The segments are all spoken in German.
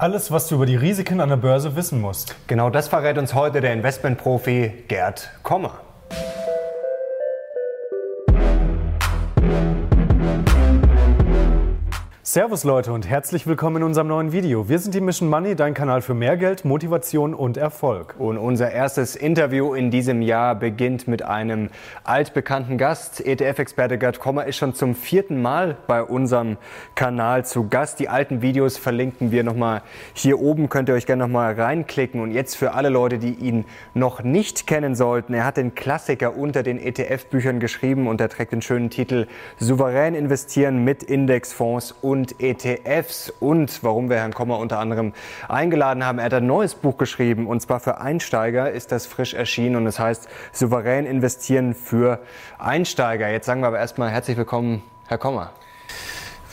Alles, was du über die Risiken an der Börse wissen musst. Genau das verrät uns heute der Investmentprofi Gerd Kommer. Servus Leute und herzlich willkommen in unserem neuen Video. Wir sind die Mission Money, dein Kanal für mehr Geld, Motivation und Erfolg. Und unser erstes Interview in diesem Jahr beginnt mit einem altbekannten Gast. ETF-Experte Gerd Kommer ist schon zum vierten Mal bei unserem Kanal zu Gast. Die alten Videos verlinken wir nochmal hier oben, könnt ihr euch gerne nochmal reinklicken. Und jetzt für alle Leute, die ihn noch nicht kennen sollten, er hat den Klassiker unter den ETF-Büchern geschrieben und er trägt den schönen Titel Souverän investieren mit Indexfonds und und ETFs und warum wir Herrn Kommer unter anderem eingeladen haben. Er hat ein neues Buch geschrieben und zwar für Einsteiger ist das frisch erschienen und es heißt Souverän investieren für Einsteiger. Jetzt sagen wir aber erstmal herzlich willkommen, Herr Kommer.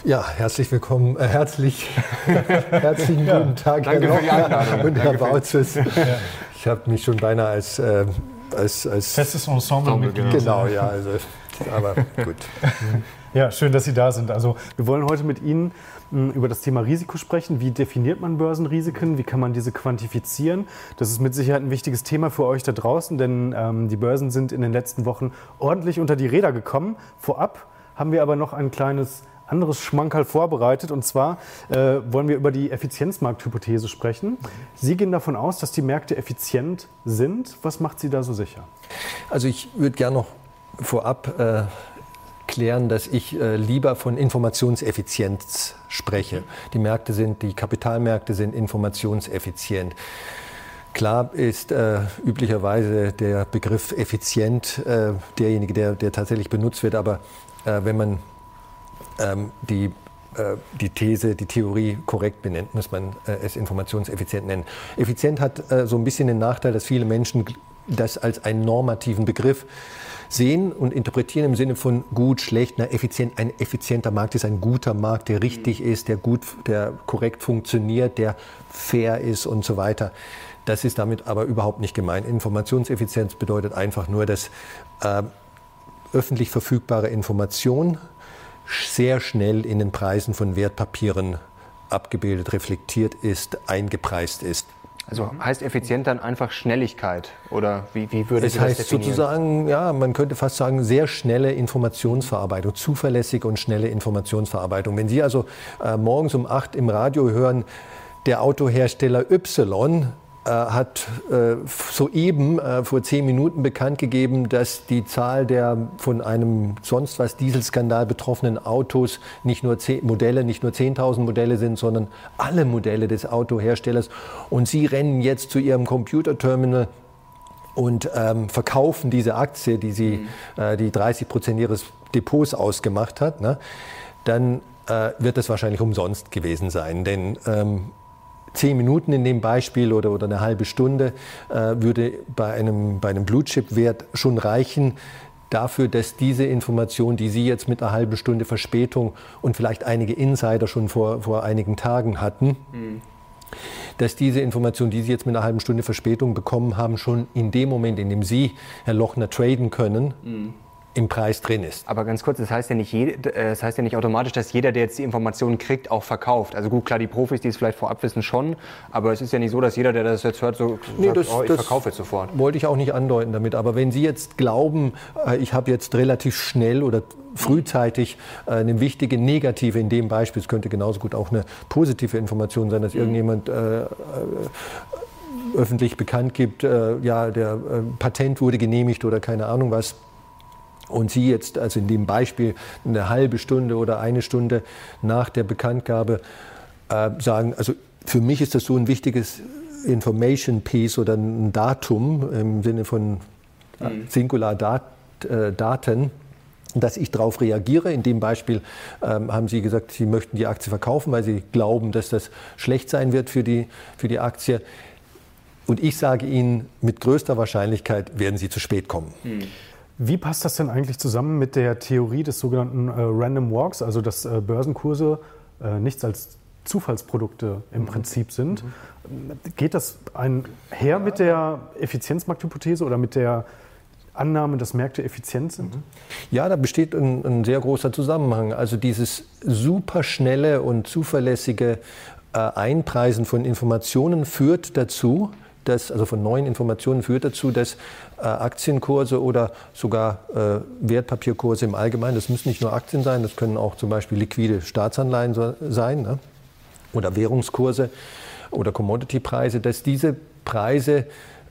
Ja, herzlich willkommen, äh, herzlich, herzlichen ja, guten Tag, danke Herr Einladung. und Herr Bautzes. Ja. Ich habe mich schon beinahe als, äh, als, als festes Ensemble genau. genau, ja, also, aber gut. Ja, schön, dass Sie da sind. Also wir wollen heute mit Ihnen hm, über das Thema Risiko sprechen. Wie definiert man Börsenrisiken? Wie kann man diese quantifizieren? Das ist mit Sicherheit ein wichtiges Thema für euch da draußen, denn ähm, die Börsen sind in den letzten Wochen ordentlich unter die Räder gekommen. Vorab haben wir aber noch ein kleines anderes Schmankerl vorbereitet. Und zwar äh, wollen wir über die Effizienzmarkthypothese sprechen. Sie gehen davon aus, dass die Märkte effizient sind. Was macht Sie da so sicher? Also ich würde gerne noch vorab äh, klären, dass ich äh, lieber von Informationseffizienz spreche. Die Märkte sind, die Kapitalmärkte sind informationseffizient. Klar ist äh, üblicherweise der Begriff effizient äh, derjenige, der, der tatsächlich benutzt wird, aber äh, wenn man ähm, die äh, die These, die Theorie korrekt benennt, muss man äh, es informationseffizient nennen. Effizient hat so ein bisschen den Nachteil, dass viele Menschen das als einen normativen Begriff sehen und interpretieren im Sinne von gut, schlecht, na, effizient. Ein effizienter Markt ist ein guter Markt, der richtig mhm. ist, der gut, der korrekt funktioniert, der fair ist und so weiter. Das ist damit aber überhaupt nicht gemeint. Informationseffizienz bedeutet einfach nur, dass äh, öffentlich verfügbare Information sehr schnell in den Preisen von Wertpapieren abgebildet, reflektiert ist, eingepreist ist. Also heißt effizient dann einfach Schnelligkeit oder wie, wie würde das heißt definieren? sozusagen, ja, man könnte fast sagen, sehr schnelle Informationsverarbeitung, zuverlässige und schnelle Informationsverarbeitung. Wenn Sie also äh, morgens um acht im Radio hören, der Autohersteller Y hat äh, soeben äh, vor zehn Minuten bekannt gegeben, dass die Zahl der von einem sonst was Dieselskandal betroffenen Autos nicht nur zehn Modelle, nicht nur 10.000 Modelle sind, sondern alle Modelle des Autoherstellers. Und sie rennen jetzt zu ihrem Computerterminal und ähm, verkaufen diese Aktie, die sie, mhm. äh, die 30 Prozent ihres Depots ausgemacht hat. Ne? Dann äh, wird das wahrscheinlich umsonst gewesen sein, denn ähm, zehn Minuten in dem Beispiel oder, oder eine halbe Stunde äh, würde bei einem, bei einem Blue Chip Wert schon reichen, dafür, dass diese Information, die Sie jetzt mit einer halben Stunde Verspätung und vielleicht einige Insider schon vor, vor einigen Tagen hatten, mhm. dass diese Information, die Sie jetzt mit einer halben Stunde Verspätung bekommen haben, schon in dem Moment, in dem Sie, Herr Lochner, traden können, mhm im Preis drin ist. Aber ganz kurz, das heißt, ja nicht jede, äh, das heißt ja nicht automatisch, dass jeder, der jetzt die Informationen kriegt, auch verkauft. Also gut, klar, die Profis, die es vielleicht vorab wissen, schon. Aber es ist ja nicht so, dass jeder, der das jetzt hört, so nee, sagt, das, oh, ich verkaufe jetzt sofort. Wollte ich auch nicht andeuten damit. Aber wenn Sie jetzt glauben, äh, ich habe jetzt relativ schnell oder frühzeitig äh, eine wichtige negative in dem Beispiel, es könnte genauso gut auch eine positive Information sein, dass mhm. irgendjemand äh, öffentlich bekannt gibt, äh, ja, der äh, Patent wurde genehmigt oder keine Ahnung was, und Sie jetzt, also in dem Beispiel, eine halbe Stunde oder eine Stunde nach der Bekanntgabe äh, sagen, also für mich ist das so ein wichtiges Information Piece oder ein Datum im Sinne von äh, mhm. Singular Dat, äh, Daten, dass ich darauf reagiere. In dem Beispiel ähm, haben Sie gesagt, Sie möchten die Aktie verkaufen, weil Sie glauben, dass das schlecht sein wird für die, für die Aktie. Und ich sage Ihnen, mit größter Wahrscheinlichkeit werden Sie zu spät kommen. Mhm. Wie passt das denn eigentlich zusammen mit der Theorie des sogenannten äh, Random Walks, also dass äh, Börsenkurse äh, nichts als Zufallsprodukte im mhm. Prinzip sind? Mhm. Geht das einher mit der Effizienzmarkthypothese oder mit der Annahme, dass Märkte effizient sind? Mhm. Ja, da besteht ein, ein sehr großer Zusammenhang. Also dieses superschnelle und zuverlässige äh, Einpreisen von Informationen führt dazu, dass, also von neuen Informationen führt dazu, dass Aktienkurse oder sogar äh, Wertpapierkurse im Allgemeinen, das müssen nicht nur Aktien sein, das können auch zum Beispiel liquide Staatsanleihen sein ne? oder Währungskurse oder Commodity-Preise, dass diese Preise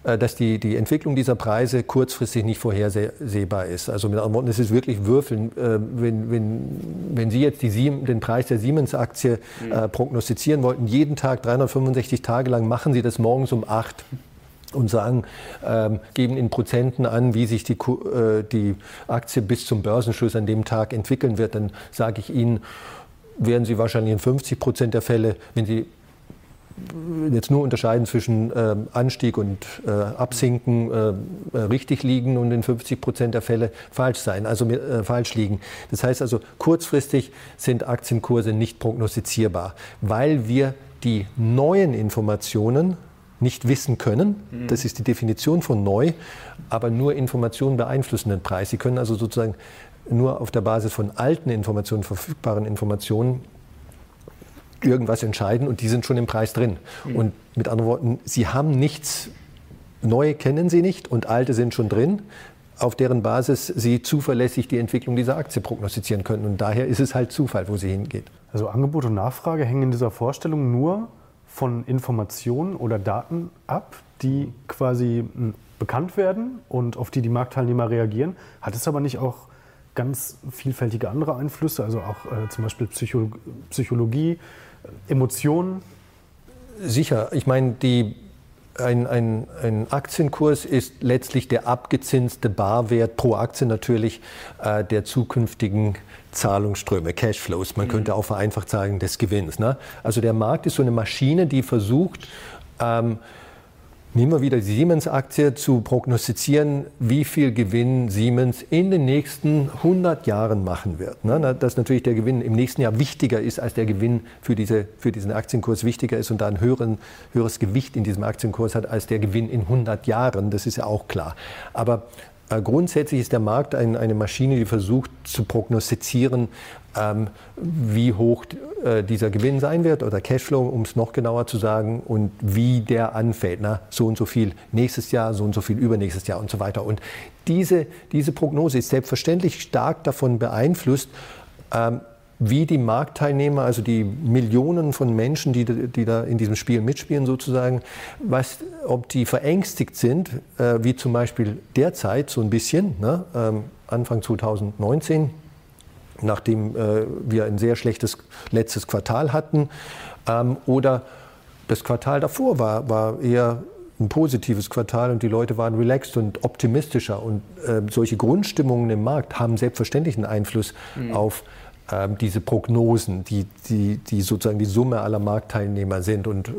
äh, dass die, die Entwicklung dieser Preise kurzfristig nicht vorhersehbar ist. Also mit anderen Worten, es ist wirklich Würfeln. Äh, wenn, wenn, wenn Sie jetzt die, den Preis der Siemens-Aktie äh, prognostizieren wollten, jeden Tag 365 Tage lang, machen Sie das morgens um 8 und sagen, ähm, geben in Prozenten an, wie sich die, äh, die Aktie bis zum Börsenschluss an dem Tag entwickeln wird, dann sage ich Ihnen, werden Sie wahrscheinlich in 50 Prozent der Fälle, wenn Sie jetzt nur unterscheiden zwischen äh, Anstieg und äh, Absinken äh, äh richtig liegen und in 50 Prozent der Fälle falsch sein, also äh, falsch liegen. Das heißt also, kurzfristig sind Aktienkurse nicht prognostizierbar, weil wir die neuen Informationen nicht wissen können. Das ist die Definition von neu, aber nur Informationen beeinflussen den Preis. Sie können also sozusagen nur auf der Basis von alten Informationen, verfügbaren Informationen irgendwas entscheiden und die sind schon im Preis drin. Mhm. Und mit anderen Worten, sie haben nichts, neue kennen sie nicht und alte sind schon drin auf deren Basis sie zuverlässig die Entwicklung dieser Aktie prognostizieren können. Und daher ist es halt Zufall, wo sie hingeht. Also Angebot und Nachfrage hängen in dieser Vorstellung nur von Informationen oder Daten ab, die quasi hm, bekannt werden und auf die die Marktteilnehmer reagieren. Hat es aber nicht auch ganz vielfältige andere Einflüsse, also auch äh, zum Beispiel Psycho Psychologie, Emotionen? Sicher. Ich meine, die, ein, ein, ein, Aktienkurs ist letztlich der abgezinste Barwert pro Aktie natürlich äh, der zukünftigen Zahlungsströme, Cashflows. Man mhm. könnte auch vereinfacht sagen, des Gewinns. Ne? Also der Markt ist so eine Maschine, die versucht, ähm, Nehmen wir wieder die Siemens-Aktie zu prognostizieren, wie viel Gewinn Siemens in den nächsten 100 Jahren machen wird. Ne? Dass natürlich der Gewinn im nächsten Jahr wichtiger ist, als der Gewinn für, diese, für diesen Aktienkurs wichtiger ist und da ein höheren, höheres Gewicht in diesem Aktienkurs hat als der Gewinn in 100 Jahren. Das ist ja auch klar. Aber äh, grundsätzlich ist der Markt ein, eine Maschine, die versucht zu prognostizieren, ähm, wie hoch äh, dieser Gewinn sein wird oder Cashflow, um es noch genauer zu sagen, und wie der anfällt. Na, so und so viel nächstes Jahr, so und so viel übernächstes Jahr und so weiter. Und diese, diese Prognose ist selbstverständlich stark davon beeinflusst, ähm, wie die Marktteilnehmer, also die Millionen von Menschen, die, die da in diesem Spiel mitspielen sozusagen, was, ob die verängstigt sind, äh, wie zum Beispiel derzeit so ein bisschen, ne, ähm, Anfang 2019, nachdem äh, wir ein sehr schlechtes letztes Quartal hatten, ähm, oder das Quartal davor war, war eher ein positives Quartal und die Leute waren relaxed und optimistischer. Und äh, solche Grundstimmungen im Markt haben selbstverständlich einen Einfluss mhm. auf ähm, diese Prognosen, die, die, die sozusagen die Summe aller Marktteilnehmer sind. Und äh,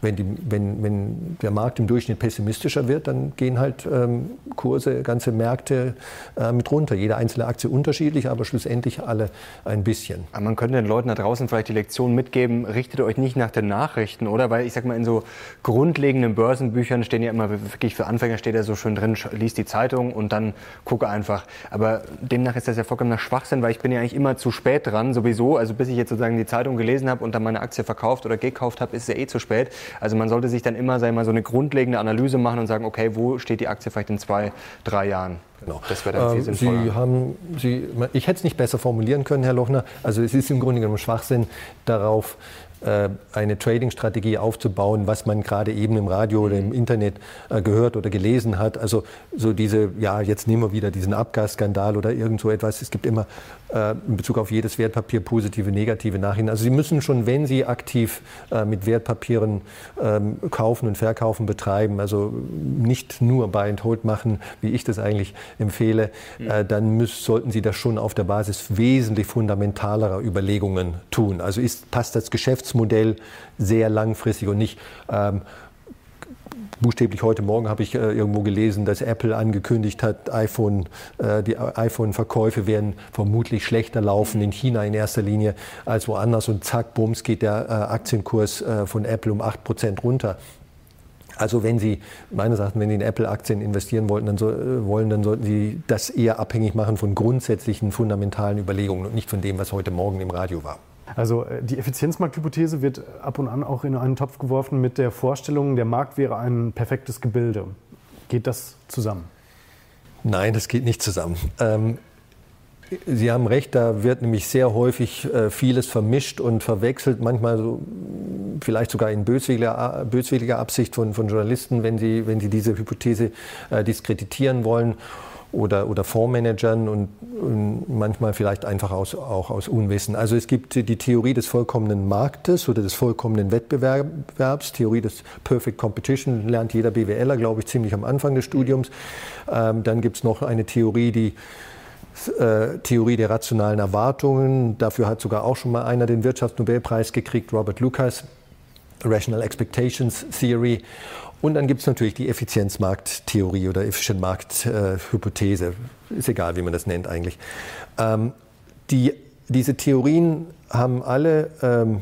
wenn, die, wenn, wenn der Markt im Durchschnitt pessimistischer wird, dann gehen halt ähm, Kurse, ganze Märkte äh, mit runter. Jede einzelne Aktie unterschiedlich, aber schlussendlich alle ein bisschen. Aber man könnte den Leuten da draußen vielleicht die Lektion mitgeben, richtet euch nicht nach den Nachrichten, oder? Weil ich sag mal, in so grundlegenden Börsenbüchern stehen ja immer wirklich für Anfänger steht ja so schön drin, liest die Zeitung und dann gucke einfach. Aber demnach ist das ja vollkommener Schwachsinn, weil ich bin ja eigentlich immer zu spät dran, sowieso. Also bis ich jetzt sozusagen die Zeitung gelesen habe und dann meine Aktie verkauft oder gekauft habe, ist es ja eh zu spät. Also man sollte sich dann immer, sagen mal, so eine grundlegende Analyse machen und sagen, okay, wo steht die Aktie vielleicht in zwei, drei Jahren? Genau. Das wäre dann viel ähm, sinnvoller. Sie haben, Sie, ich hätte es nicht besser formulieren können, Herr Lochner. Also es ist im Grunde genommen Schwachsinn, darauf äh, eine Trading-Strategie aufzubauen, was man gerade eben im Radio oder im Internet äh, gehört oder gelesen hat. Also so diese, ja, jetzt nehmen wir wieder diesen Abgasskandal oder irgend so etwas. Es gibt immer in Bezug auf jedes Wertpapier positive, negative Nachrichten. Also Sie müssen schon, wenn Sie aktiv mit Wertpapieren ähm, kaufen und verkaufen betreiben, also nicht nur Buy and Hold machen, wie ich das eigentlich empfehle, mhm. dann müssen, sollten Sie das schon auf der Basis wesentlich fundamentalerer Überlegungen tun. Also ist, passt das Geschäfts Geschäftsmodell sehr langfristig und nicht ähm, buchstäblich heute Morgen habe ich äh, irgendwo gelesen, dass Apple angekündigt hat, iPhone, äh, die iPhone-Verkäufe werden vermutlich schlechter laufen in China in erster Linie als woanders und zack, bums, geht der äh, Aktienkurs äh, von Apple um 8% runter. Also wenn Sie, meines Erachtens, wenn Sie in Apple-Aktien investieren wollten, dann, so, äh, wollen, dann sollten Sie das eher abhängig machen von grundsätzlichen, fundamentalen Überlegungen und nicht von dem, was heute Morgen im Radio war. Also äh, die Effizienzmarkthypothese wird ab und an auch in einen Topf geworfen mit der Vorstellung, der Markt wäre ein perfektes Gebilde. Geht das zusammen? Nein, das geht nicht zusammen. Ähm, Sie haben recht, da wird nämlich sehr häufig äh, vieles vermischt und verwechselt, manchmal so, vielleicht sogar in böswilliger, böswilliger Absicht von, von, Journalisten, wenn sie, wenn sie diese Hypothese äh, diskreditieren wollen oder, oder Fondsmanagern und, und, manchmal vielleicht einfach aus, auch aus Unwissen. Also es gibt die Theorie des vollkommenen Marktes oder des vollkommenen Wettbewerbs, Theorie des Perfect Competition, lernt jeder BWLer, glaube ich, ziemlich am Anfang des Studiums. Ähm, dann gibt es noch eine Theorie, die äh, Theorie der rationalen Erwartungen. Dafür hat sogar auch schon mal einer den Wirtschaftsnobelpreis gekriegt, Robert Lucas. Rational Expectations Theory. Und dann gibt es natürlich die Effizienzmarkttheorie oder Efficient Markt-Hypothese. Äh, Ist egal, wie man das nennt eigentlich. Ähm, die, diese Theorien haben alle ähm,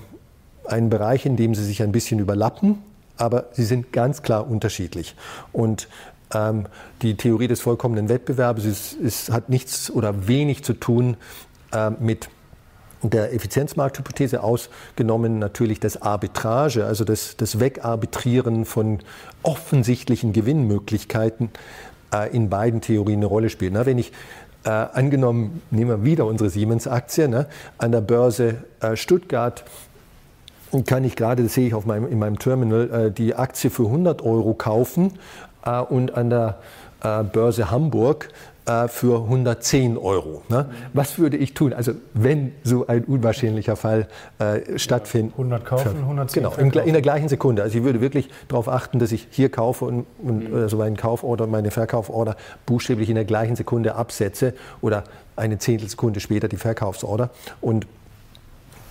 einen Bereich, in dem sie sich ein bisschen überlappen, aber sie sind ganz klar unterschiedlich. Und ähm, die Theorie des vollkommenen Wettbewerbs ist, ist, hat nichts oder wenig zu tun äh, mit der Effizienzmarkthypothese ausgenommen natürlich das Arbitrage, also das, das Wegarbitrieren von offensichtlichen Gewinnmöglichkeiten äh, in beiden Theorien eine Rolle spielt. Na, wenn ich äh, angenommen, nehmen wir wieder unsere Siemens-Aktie, ne, an der Börse äh, Stuttgart kann ich gerade, das sehe ich auf meinem, in meinem Terminal, äh, die Aktie für 100 Euro kaufen äh, und an der äh, Börse Hamburg äh, für 110 Euro. Ne? Was würde ich tun? Also wenn so ein unwahrscheinlicher Fall äh, stattfindet. 100 kaufen, 110 Genau, in, in, der gleichen Sekunde. Also ich würde wirklich darauf achten, dass ich hier kaufe und, und mhm. also meinen Kauforder, meine Verkauforder buchstäblich in der gleichen Sekunde absetze oder eine Zehntelsekunde später die Verkaufsorder. Und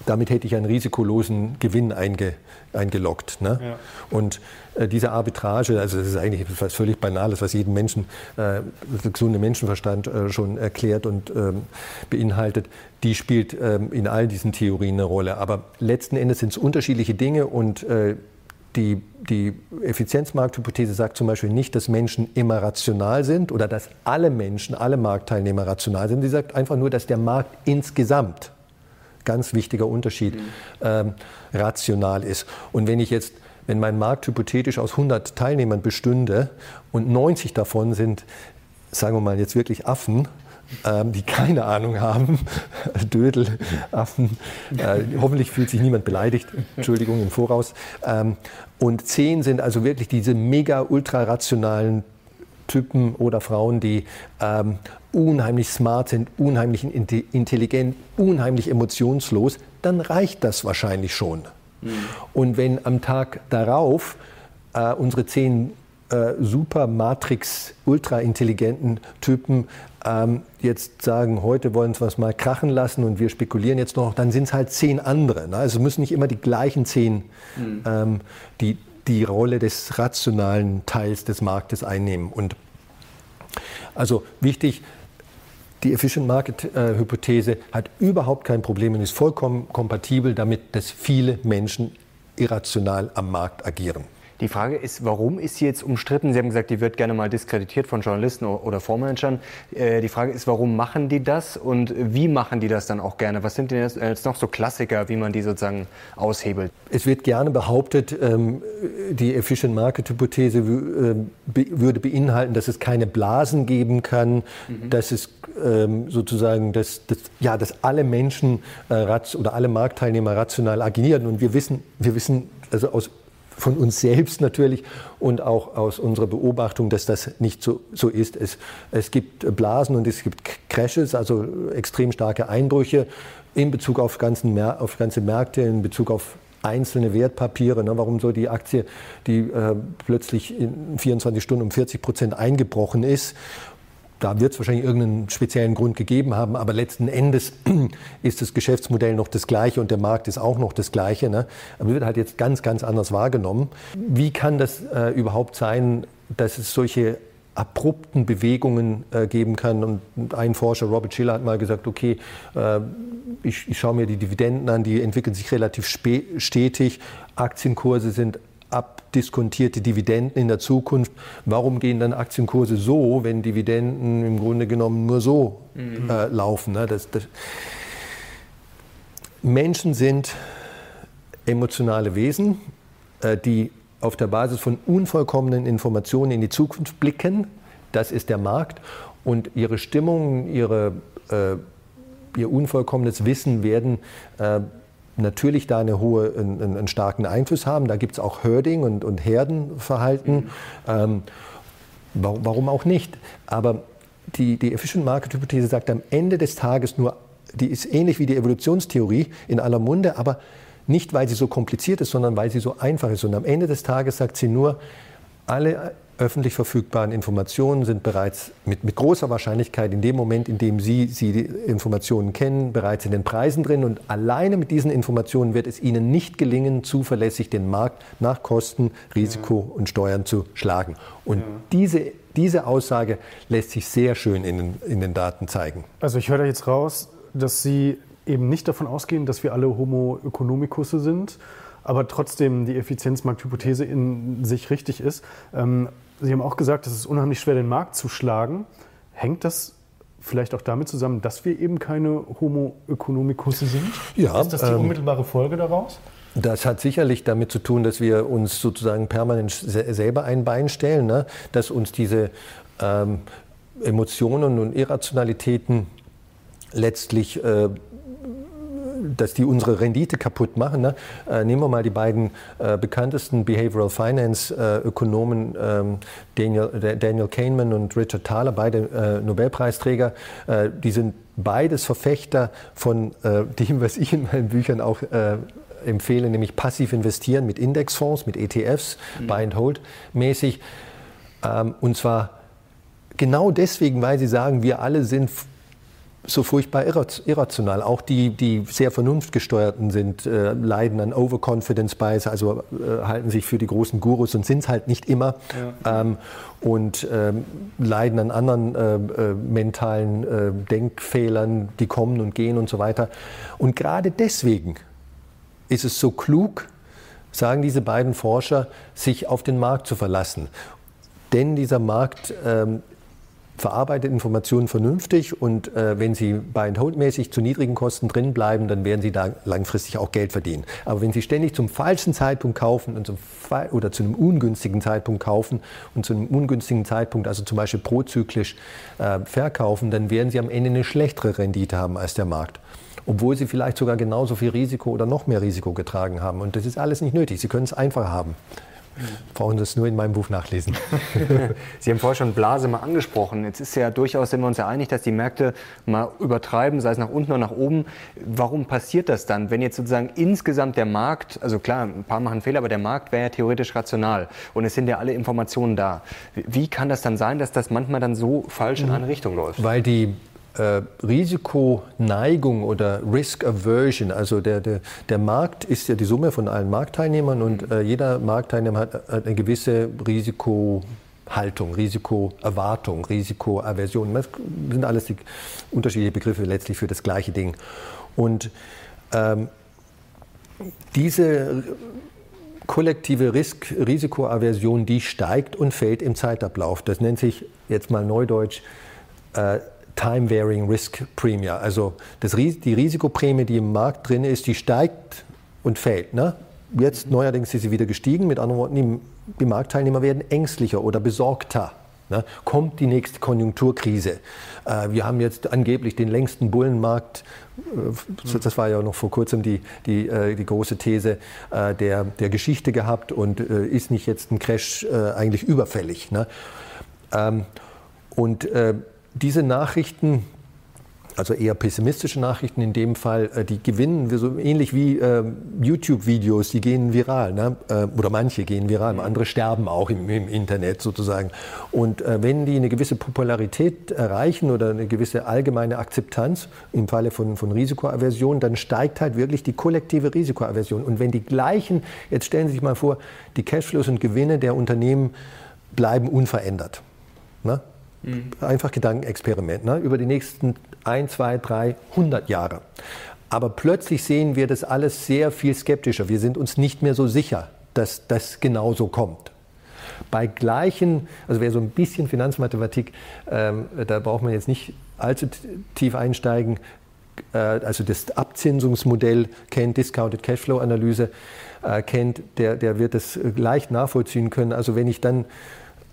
damit hätte ich einen risikolosen Gewinn einge, eingeloggt. Ne? Ja. Und äh, diese Arbitrage, also das ist eigentlich etwas völlig Banales, was jeden Menschen, äh, der gesunde Menschenverstand äh, schon erklärt und ähm, beinhaltet, die spielt ähm, in all diesen Theorien eine Rolle. Aber letzten Endes sind es unterschiedliche Dinge und äh, die, die Effizienzmarkthypothese sagt zum Beispiel nicht, dass Menschen immer rational sind oder dass alle Menschen, alle Marktteilnehmer rational sind. Sie sagt einfach nur, dass der Markt insgesamt ganz wichtiger Unterschied, mhm. ähm, rational ist. Und wenn ich jetzt, wenn mein Markt hypothetisch aus 100 Teilnehmern bestünde und 90 davon sind, sagen wir mal jetzt wirklich Affen, ähm, die keine Ahnung haben, Dödel, Affen, äh, hoffentlich fühlt sich niemand beleidigt, Entschuldigung im Voraus, ähm, und 10 sind also wirklich diese mega ultra rationalen Typen oder Frauen, die ähm, unheimlich smart sind, unheimlich intelligent, unheimlich emotionslos, dann reicht das wahrscheinlich schon. Mhm. Und wenn am Tag darauf äh, unsere zehn äh, super Matrix ultra intelligenten Typen ähm, jetzt sagen, heute wollen wir es mal krachen lassen und wir spekulieren jetzt noch, dann sind es halt zehn andere. Ne? Also es müssen nicht immer die gleichen zehn, mhm. ähm, die die Rolle des rationalen Teils des Marktes einnehmen. Und also wichtig, die Efficient Market äh, Hypothese hat überhaupt kein Problem und ist vollkommen kompatibel damit, dass viele Menschen irrational am Markt agieren. Die Frage ist, warum ist sie jetzt umstritten? Sie haben gesagt, die wird gerne mal diskreditiert von Journalisten oder Fondsmanagern. Äh, die Frage ist, warum machen die das und wie machen die das dann auch gerne? Was sind denn jetzt noch so Klassiker, wie man die sozusagen aushebelt? Es wird gerne behauptet, ähm, die Efficient Market Hypothese ähm, würde beinhalten, dass es keine Blasen geben kann, mhm. dass es ähm, sozusagen, dass, dass, ja, dass alle Menschen äh, oder alle Marktteilnehmer rational agieren. Und wir wissen, wir wissen also aus von uns selbst natürlich und auch aus unserer Beobachtung, dass das nicht so, so ist. Es, es gibt Blasen und es gibt Crashes, also extrem starke Einbrüche in Bezug auf, ganzen, auf ganze Märkte, in Bezug auf einzelne Wertpapiere. Ne? Warum soll die Aktie, die äh, plötzlich in 24 Stunden um 40 Prozent eingebrochen ist da wird es wahrscheinlich irgendeinen speziellen Grund gegeben haben, aber letzten Endes ist das Geschäftsmodell noch das gleiche und der Markt ist auch noch das gleiche. Ne? Aber wird halt jetzt ganz, ganz anders wahrgenommen. Wie kann das äh, überhaupt sein, dass es solche abrupten Bewegungen äh, geben kann. Und ein Forscher, Robert Schiller, hat mal gesagt, okay, äh, ich, ich schaue mir die Dividenden an, die entwickeln sich relativ stetig, Aktienkurse sind abdiskontierte Dividenden in der Zukunft. Warum gehen dann Aktienkurse so, wenn Dividenden im Grunde genommen nur so mhm. äh, laufen? Ne? Das, das Menschen sind emotionale Wesen, äh, die auf der Basis von unvollkommenen Informationen in die Zukunft blicken. Das ist der Markt. Und ihre Stimmung, ihre, äh, ihr unvollkommenes Wissen werden äh, natürlich da eine hohe, einen, einen starken Einfluss haben. Da gibt es auch Herding und, und Herdenverhalten. Mhm. Ähm, warum auch nicht? Aber die, die Efficient Market Hypothese sagt am Ende des Tages nur, die ist ähnlich wie die Evolutionstheorie in aller Munde, aber nicht, weil sie so kompliziert ist, sondern weil sie so einfach ist. Und am Ende des Tages sagt sie nur, alle öffentlich verfügbaren Informationen sind bereits mit, mit, großer Wahrscheinlichkeit in dem Moment, in dem Sie, Sie die Informationen kennen, bereits in den Preisen drin. Und alleine mit diesen Informationen wird es Ihnen nicht gelingen, zuverlässig den Markt nach Kosten, Risiko ja. und Steuern zu schlagen. Und ja. diese, diese Aussage lässt sich sehr schön in den, in den Daten zeigen. Also ich höre da jetzt raus, dass Sie eben nicht davon ausgehen, dass wir alle Homo economicus sind, aber trotzdem die Effizienzmarkthypothese in sich richtig ist. Sie haben auch gesagt, es ist unheimlich schwer, den Markt zu schlagen. Hängt das vielleicht auch damit zusammen, dass wir eben keine Homo economicus sind? Ja. Ist das die ähm, unmittelbare Folge daraus? Das hat sicherlich damit zu tun, dass wir uns sozusagen permanent selber ein Bein stellen, ne? dass uns diese ähm, Emotionen und Irrationalitäten letztlich äh, dass die unsere Rendite kaputt machen. Ne? Äh, nehmen wir mal die beiden äh, bekanntesten Behavioral Finance äh, Ökonomen, ähm, Daniel, Daniel, Kahneman und Richard Thaler, beide äh, Nobelpreisträger. Äh, die sind beides Verfechter von äh, dem, was ich in meinen Büchern auch empfehle, nämlich passiv investieren mit Indexfonds, mit ETFs, mhm. Buy and Hold mäßig. Ähm, und zwar genau deswegen, weil sie sagen, wir alle sind so furchtbar irrational. Auch die, die sehr vernunftgesteuerten sind, äh, leiden an Overconfidence Bias, also äh, halten sich für die großen Gurus und sind es halt nicht immer. Ja. Ähm, und ähm, leiden an anderen äh, äh mentalen äh, Denkfehlern, die kommen und gehen und so weiter. Und gerade deswegen ist es so klug, sagen diese beiden Forscher, sich auf den Markt zu verlassen. Denn dieser Markt ähm, verarbeitet Informationen vernünftig und äh, wenn Sie Buy-and-Hold-mäßig zu niedrigen Kosten drin bleiben, dann werden Sie da langfristig auch Geld verdienen. Aber wenn Sie ständig zum falschen Zeitpunkt kaufen und zum oder zu einem ungünstigen Zeitpunkt kaufen und zu einem ungünstigen Zeitpunkt, also zum Beispiel prozyklisch äh, verkaufen, dann werden Sie am Ende eine schlechtere Rendite haben als der Markt obwohl sie vielleicht sogar genauso viel Risiko oder noch mehr Risiko getragen haben. Und das ist alles nicht nötig. Sie können es einfach haben. Brauchen Sie es nur in meinem Buch nachlesen. Sie haben vorher schon Blase mal angesprochen. Jetzt ist ja durchaus, sind wir uns ja einig, dass die Märkte mal übertreiben, sei es nach unten oder nach oben. Warum passiert das dann, wenn jetzt sozusagen insgesamt der Markt, also klar, ein paar machen Fehler, aber der Markt wäre ja theoretisch rational und es sind ja alle Informationen da. Wie kann das dann sein, dass das manchmal dann so falsch in eine Richtung läuft? Weil die äh, Risikoneigung oder Risk Aversion, also der, der, der Markt ist ja die Summe von allen Marktteilnehmern und äh, jeder Marktteilnehmer hat, hat eine gewisse Risikohaltung, Risikoerwartung, Risikoaversion. Das sind alles die unterschiedlichen Begriffe letztlich für das gleiche Ding. Und ähm, diese kollektive Risk Risikoaversion, die steigt und fällt im Zeitablauf. Das nennt sich jetzt mal neudeutsch äh, Time Varying Risk Premium. Also das, die Risikoprämie, die im Markt drin ist, die steigt und fällt. Ne? Jetzt mhm. neuerdings ist sie wieder gestiegen. Mit anderen Worten, die, die Marktteilnehmer werden ängstlicher oder besorgter. Ne? Kommt die nächste Konjunkturkrise? Äh, wir haben jetzt angeblich den längsten Bullenmarkt, äh, das war ja noch vor kurzem die, die, äh, die große These äh, der, der Geschichte gehabt und äh, ist nicht jetzt ein Crash äh, eigentlich überfällig? Ne? Ähm, und diese Nachrichten, also eher pessimistische Nachrichten in dem Fall, äh, die gewinnen wir so ähnlich wie äh, YouTube-Videos, die gehen viral, ne? äh, oder manche gehen viral, mhm. andere sterben auch im, im Internet sozusagen. Und äh, wenn die eine gewisse Popularität erreichen oder eine gewisse allgemeine Akzeptanz im Falle von, von Risikoaversion, dann steigt halt wirklich die kollektive Risikoaversion. Und wenn die gleichen, jetzt stellen Sie sich mal vor, die Cashflows und Gewinne der Unternehmen bleiben unverändert. Ne? Mhm. Einfach Gedankenexperiment, ne? über die nächsten ein, zwei, drei, hundert Jahre. Aber plötzlich sehen wir das alles sehr viel skeptischer. Wir sind uns nicht mehr so sicher, dass das genauso kommt. Bei gleichen, also wer so ein bisschen Finanzmathematik, ähm, da braucht man jetzt nicht allzu tief einsteigen, äh, also das Abzinsungsmodell kennt, Discounted Cashflow Analyse äh, kennt, der, der wird es leicht nachvollziehen können. Also wenn ich dann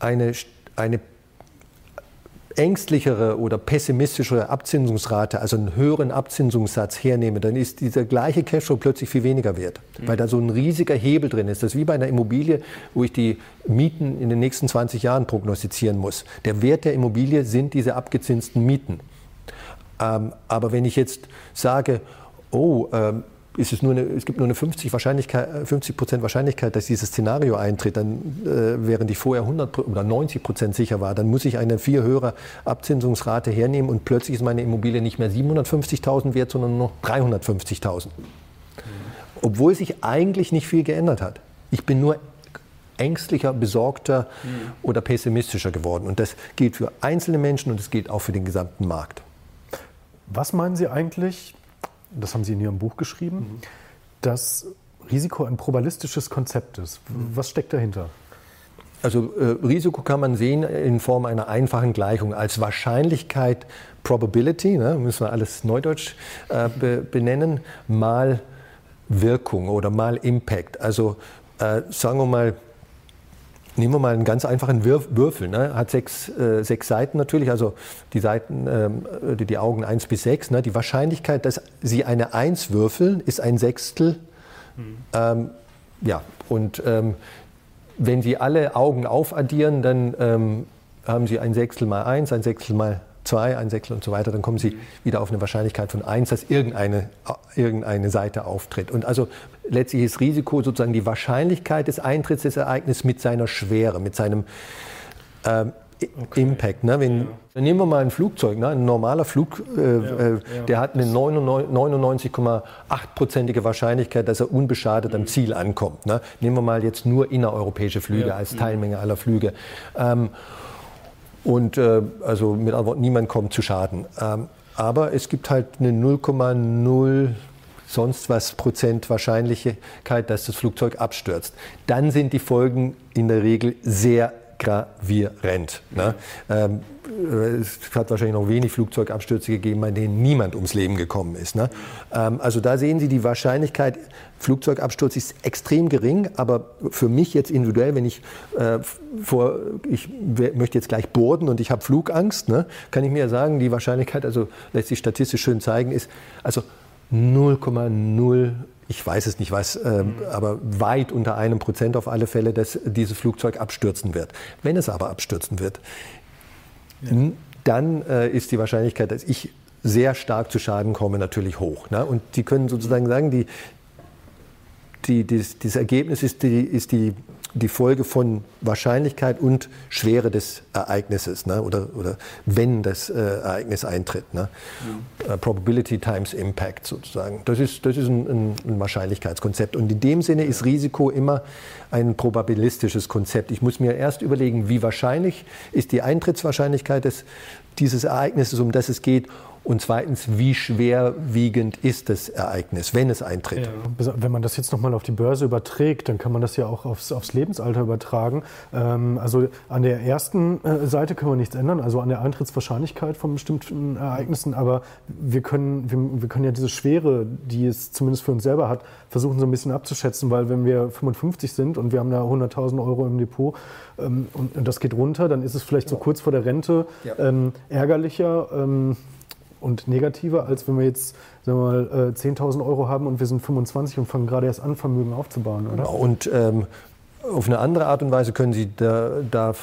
eine, eine ängstlichere oder pessimistischere Abzinsungsrate, also einen höheren Abzinsungssatz hernehme, dann ist dieser gleiche Cashflow plötzlich viel weniger wert, mhm. weil da so ein riesiger Hebel drin ist. Das ist wie bei einer Immobilie, wo ich die Mieten in den nächsten 20 Jahren prognostizieren muss. Der Wert der Immobilie sind diese abgezinsten Mieten. Ähm, aber wenn ich jetzt sage, oh, ähm, ist es, nur eine, es gibt nur eine 50, Wahrscheinlichkeit, 50 Prozent Wahrscheinlichkeit, dass dieses Szenario eintritt, dann, äh, während ich vorher 100 oder 90 Prozent sicher war, dann muss ich eine viel höhere Abzinsungsrate hernehmen und plötzlich ist meine Immobilie nicht mehr 750.000 wert, sondern nur noch 350.000. Obwohl sich eigentlich nicht viel geändert hat. Ich bin nur ängstlicher, besorgter mhm. oder pessimistischer geworden. Und das gilt für einzelne Menschen und es gilt auch für den gesamten Markt. Was meinen Sie eigentlich, das haben Sie in Ihrem Buch geschrieben, mhm. dass Risiko ein probabilistisches Konzept ist? Was steckt dahinter? Also äh, Risiko kann man sehen in Form einer einfachen Gleichung als Wahrscheinlichkeit, Probability, ne, müssen wir alles neudeutsch äh, be benennen, mal Wirkung oder mal Impact. Also äh, sagen wir mal, Nehmen wir mal einen ganz einfachen Würfel. Ne? Hat sechs, äh, sechs Seiten natürlich, also die Seiten, ähm, die, die Augen 1 bis 6. Ne? Die Wahrscheinlichkeit, dass Sie eine 1 würfeln, ist ein Sechstel. Mhm. Ähm, ja, und ähm, wenn Sie alle Augen aufaddieren, dann ähm, haben Sie ein Sechstel mal 1, ein Sechstel mal 2, ein Sechstel und so weiter, dann kommen Sie wieder auf eine Wahrscheinlichkeit von 1, dass irgendeine, irgendeine Seite auftritt. Und also letztlich ist Risiko sozusagen die Wahrscheinlichkeit des Eintritts des Ereignisses mit seiner Schwere, mit seinem äh, Okay. Impact. Ne? Wenn, ja. Dann nehmen wir mal ein Flugzeug, ne? ein normaler Flug, äh, ja, äh, ja. der hat eine 99,8-prozentige Wahrscheinlichkeit, dass er unbeschadet mhm. am Ziel ankommt. Ne? Nehmen wir mal jetzt nur innereuropäische Flüge als mhm. Teilmenge aller Flüge. Ähm, und äh, also mit anderen Worten, niemand kommt zu Schaden. Ähm, aber es gibt halt eine 0,0 sonst was Prozent Wahrscheinlichkeit, dass das Flugzeug abstürzt. Dann sind die Folgen in der Regel sehr gravierend. Ne? Ähm, es hat wahrscheinlich noch wenig Flugzeugabstürze gegeben, bei denen niemand ums Leben gekommen ist. Ne? Ähm, also da sehen Sie, die Wahrscheinlichkeit, Flugzeugabsturz ist extrem gering, aber für mich jetzt individuell, wenn ich äh, vor, ich möchte jetzt gleich boarden und ich habe Flugangst, ne, kann ich mir sagen, die Wahrscheinlichkeit, also lässt sich statistisch schön zeigen, ist also 0,0 ich weiß es nicht was, äh, aber weit unter einem Prozent auf alle Fälle, dass dieses Flugzeug abstürzen wird. Wenn es aber abstürzen wird, ja. dann äh, ist die Wahrscheinlichkeit, dass ich sehr stark zu Schaden komme, natürlich hoch. Ne? Und Sie können sozusagen sagen, die, die, das, das Ergebnis ist die, ist die die Folge von Wahrscheinlichkeit und Schwere des Ereignisses ne? oder, oder wenn das äh, Ereignis eintritt. Ne? Mhm. Uh, Probability times Impact sozusagen. Das ist, das ist ein, ein, ein, Wahrscheinlichkeitskonzept. Und in dem Sinne ist Risiko immer ein probabilistisches Konzept. Ich muss mir erst überlegen, wie wahrscheinlich ist die Eintrittswahrscheinlichkeit des, dieses Ereignisses, um das es geht und zweitens, wie schwerwiegend ist das Ereignis, wenn es eintritt? Ja, wenn man das jetzt nochmal auf die Börse überträgt, dann kann man das ja auch aufs, aufs Lebensalter übertragen. Ähm, also an der ersten äh, Seite können wir nichts ändern, also an der Eintrittswahrscheinlichkeit von bestimmten Ereignissen, aber wir können, wir, wir können ja diese Schwere, die es zumindest für uns selber hat, versuchen so ein bisschen abzuschätzen, weil wenn wir 55 sind und wir haben da 100.000 Euro im Depot ähm, und, und, das geht runter, dann ist es vielleicht so kurz vor der Rente ähm, ärgerlicher ähm, und negativer, als wenn wir jetzt sagen wir mal, 10.000 äh, Euro haben und wir sind 25 und fangen gerade erst an, Vermögen aufzubauen, oder? Genau. Und ähm, auf eine andere Art und Weise können Sie da, da,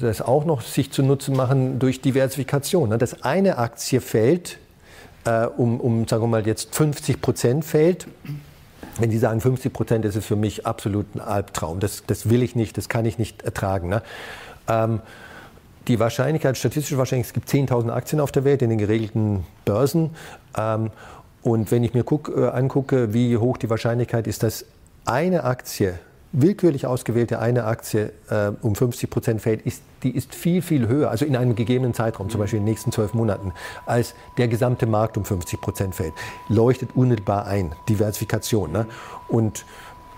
das auch noch sich zunutze machen durch Diversifikation. Ne? Dass eine Aktie fällt, äh, um, um, sagen wir mal, jetzt 50 Prozent fällt, wenn Sie sagen 50 Prozent, das ist für mich absolut ein Albtraum. Das, das will ich nicht, das kann ich nicht ertragen. Ne? Ähm, die Wahrscheinlichkeit, statistische Wahrscheinlichkeit, es gibt 10.000 Aktien auf der Welt in den geregelten Börsen. Ähm, und wenn ich mir guck, äh, angucke, wie hoch die Wahrscheinlichkeit ist, dass eine Aktie, willkürlich ausgewählte eine Aktie äh, um 50 Prozent fällt, ist, die ist viel, viel höher, also in einem gegebenen Zeitraum, zum Beispiel in den nächsten zwölf Monaten, als der gesamte Markt um 50 Prozent fällt. Leuchtet unmittelbar ein, Diversifikation. Ne? Und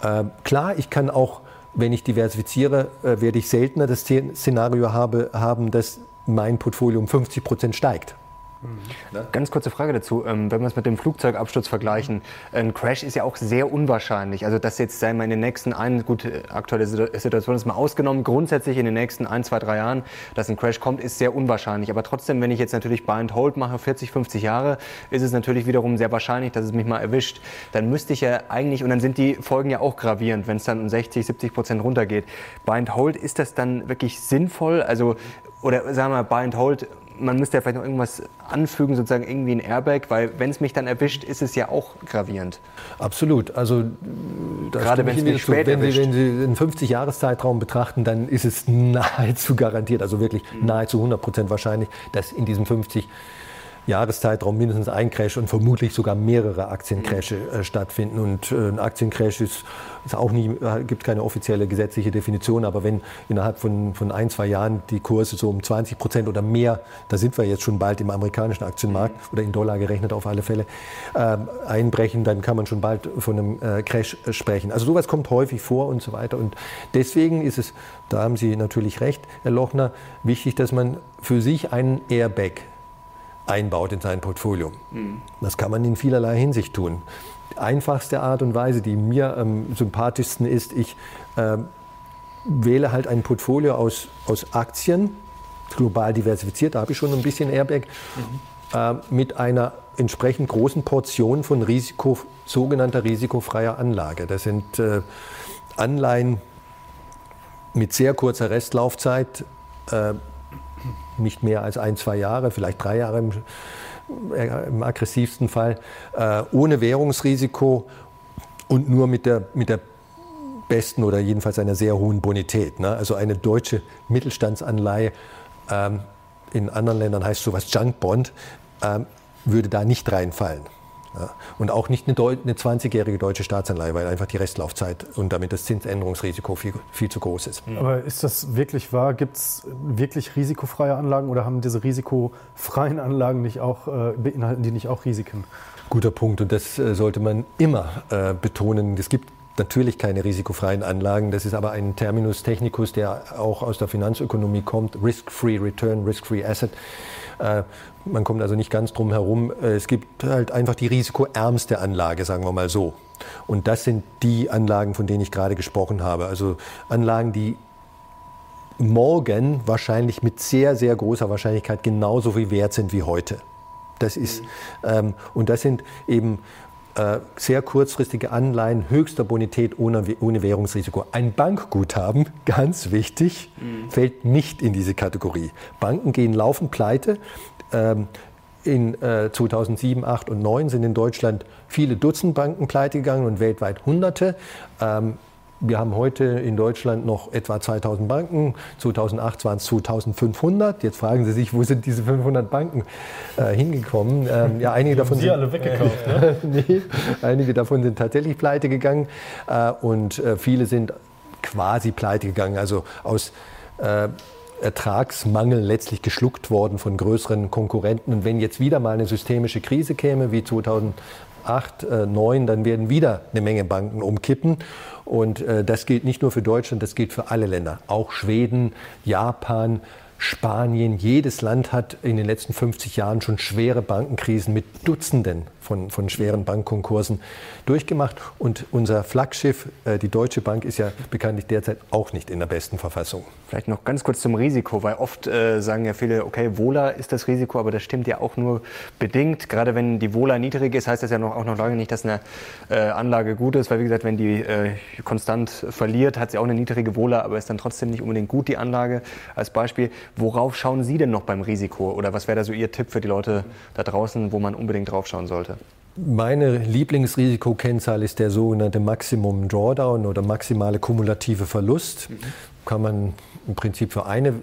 äh, klar, ich kann auch wenn ich diversifiziere, äh, werde ich seltener das Szenario habe, haben, dass mein Portfolio um 50 Prozent steigt. Mhm. Ganz kurze Frage dazu. Ähm, wenn wir es mit dem Flugzeugabsturz vergleichen, ein Crash ist ja auch sehr unwahrscheinlich. Also dass jetzt sagen wir in den nächsten ein, gut, aktuelle Situation ist mal ausgenommen, grundsätzlich in den nächsten ein, zwei, drei Jahren, dass ein Crash kommt, ist sehr unwahrscheinlich. Aber trotzdem, wenn ich jetzt natürlich Buy and Hold mache, 40, 50 Jahre, ist es natürlich wiederum sehr wahrscheinlich, dass es mich mal erwischt. Dann müsste ich ja eigentlich, und dann sind die Folgen ja auch gravierend, wenn es dann um 60, 70 Prozent runtergeht. Buy and Hold, ist das dann wirklich sinnvoll? Also, oder sagen wir mal, Buy and Hold man müsste ja vielleicht noch irgendwas anfügen, sozusagen irgendwie ein Airbag, weil wenn es mich dann erwischt, ist es ja auch gravierend. Absolut. Also gerade wenn, es spät wenn, Sie, wenn Sie einen 50-Jahres-Zeitraum betrachten, dann ist es nahezu garantiert, also wirklich mhm. nahezu 100 Prozent wahrscheinlich, dass in diesem 50 Jahreszeitraum mindestens ein Crash und vermutlich sogar mehrere Aktiencrashe äh, stattfinden. Und äh, ein Aktiencrash ist, ist auch nie, äh, gibt keine offizielle gesetzliche Definition, aber wenn innerhalb von, von ein, zwei Jahren die Kurse so um 20 Prozent oder mehr, da sind wir jetzt schon bald im amerikanischen Aktienmarkt oder in Dollar gerechnet auf alle Fälle, äh, einbrechen, dann kann man schon bald von einem äh, Crash äh, sprechen. Also sowas kommt häufig vor und so weiter. Und deswegen ist es, da haben Sie natürlich recht, Herr Lochner, wichtig, dass man für sich einen Airbag einbaut in sein Portfolio. Mhm. Das kann man in vielerlei Hinsicht tun. Die einfachste Art und Weise, die mir am sympathischsten ist, ich äh, wähle halt ein Portfolio aus, aus Aktien, global diversifiziert, da habe ich schon ein bisschen Airbag, mhm. äh, mit einer entsprechend großen Portion von Risiko, sogenannter risikofreier Anlage. Das sind äh, Anleihen mit sehr kurzer Restlaufzeit, äh, nicht mehr als ein, zwei Jahre, vielleicht drei Jahre im, äh, im aggressivsten Fall, äh, ohne Währungsrisiko und nur mit der, mit der besten oder jedenfalls einer sehr hohen Bonität. Ne? Also eine deutsche Mittelstandsanleihe, ähm, in anderen Ländern heißt sowas Junk Bond, ähm, würde da nicht reinfallen. Ja. Und auch nicht eine, eine 20-jährige deutsche Staatsanleihe, weil einfach die Restlaufzeit und damit das Zinsänderungsrisiko viel, viel zu groß ist. Mhm. Aber ist das wirklich wahr? Gibt es wirklich risikofreie Anlagen oder haben diese risikofreien Anlagen nicht auch, äh, beinhalten die nicht auch Risiken? Guter Punkt und das äh, sollte man immer äh, betonen. Es gibt natürlich keine risikofreien Anlagen. Das ist aber ein Terminus technicus, der auch aus der Finanzökonomie kommt. Risk-free Return, Risk-free Asset. Man kommt also nicht ganz drum herum. Äh, es gibt halt einfach die risikoärmste Anlage, sagen wir mal so. Und das sind die Anlagen, von denen ich gerade gesprochen habe. Also Anlagen, die morgen wahrscheinlich mit sehr, sehr großer Wahrscheinlichkeit genauso viel wert sind wie heute. Das ist, ähm, und das sind eben äh, sehr kurzfristige Anleihen höchster Bonität ohne, ohne Währungsrisiko. Ein Bankguthaben, ganz wichtig, mhm. fällt nicht in diese Kategorie. Banken gehen laufend pleite. Ähm, in äh, 2007, 2008 und 2009 sind in Deutschland viele Dutzend Banken pleite gegangen und weltweit Hunderte. Ähm, wir haben heute in Deutschland noch etwa 2000 Banken. 2008 waren es 2500. Jetzt fragen Sie sich, wo sind diese 500 Banken äh, hingekommen? Ähm, ja, einige davon Sie sind, alle weggekauft, äh, ne? nee, einige davon sind tatsächlich pleite gegangen äh, und äh, viele sind quasi pleite gegangen, also aus äh, Ertragsmangel letztlich geschluckt worden von größeren Konkurrenten. Und wenn jetzt wieder mal eine systemische Krise käme, wie 2008, 2009, dann werden wieder eine Menge Banken umkippen. Und äh, das gilt nicht nur für Deutschland, das gilt für alle Länder. Auch Schweden, Japan, Spanien, jedes Land hat in den letzten 50 Jahren schon schwere Bankenkrisen mit Dutzenden von, von schweren Bankkonkursen durchgemacht. Und unser Flaggschiff, äh, die Deutsche Bank, ist ja bekanntlich derzeit auch nicht in der besten Verfassung. Vielleicht noch ganz kurz zum Risiko, weil oft äh, sagen ja viele, okay, Wohler ist das Risiko, aber das stimmt ja auch nur bedingt. Gerade wenn die Wohler niedrig ist, heißt das ja noch, auch noch lange nicht, dass eine äh, Anlage gut ist, weil wie gesagt, wenn die äh, konstant verliert, hat sie auch eine niedrige Wohler, aber ist dann trotzdem nicht unbedingt gut, die Anlage. Als Beispiel, Worauf schauen Sie denn noch beim Risiko? Oder was wäre da so Ihr Tipp für die Leute da draußen, wo man unbedingt drauf schauen sollte? Meine Lieblingsrisikokennzahl ist der sogenannte Maximum Drawdown oder maximale kumulative Verlust. Mhm. Kann man im Prinzip für, eine,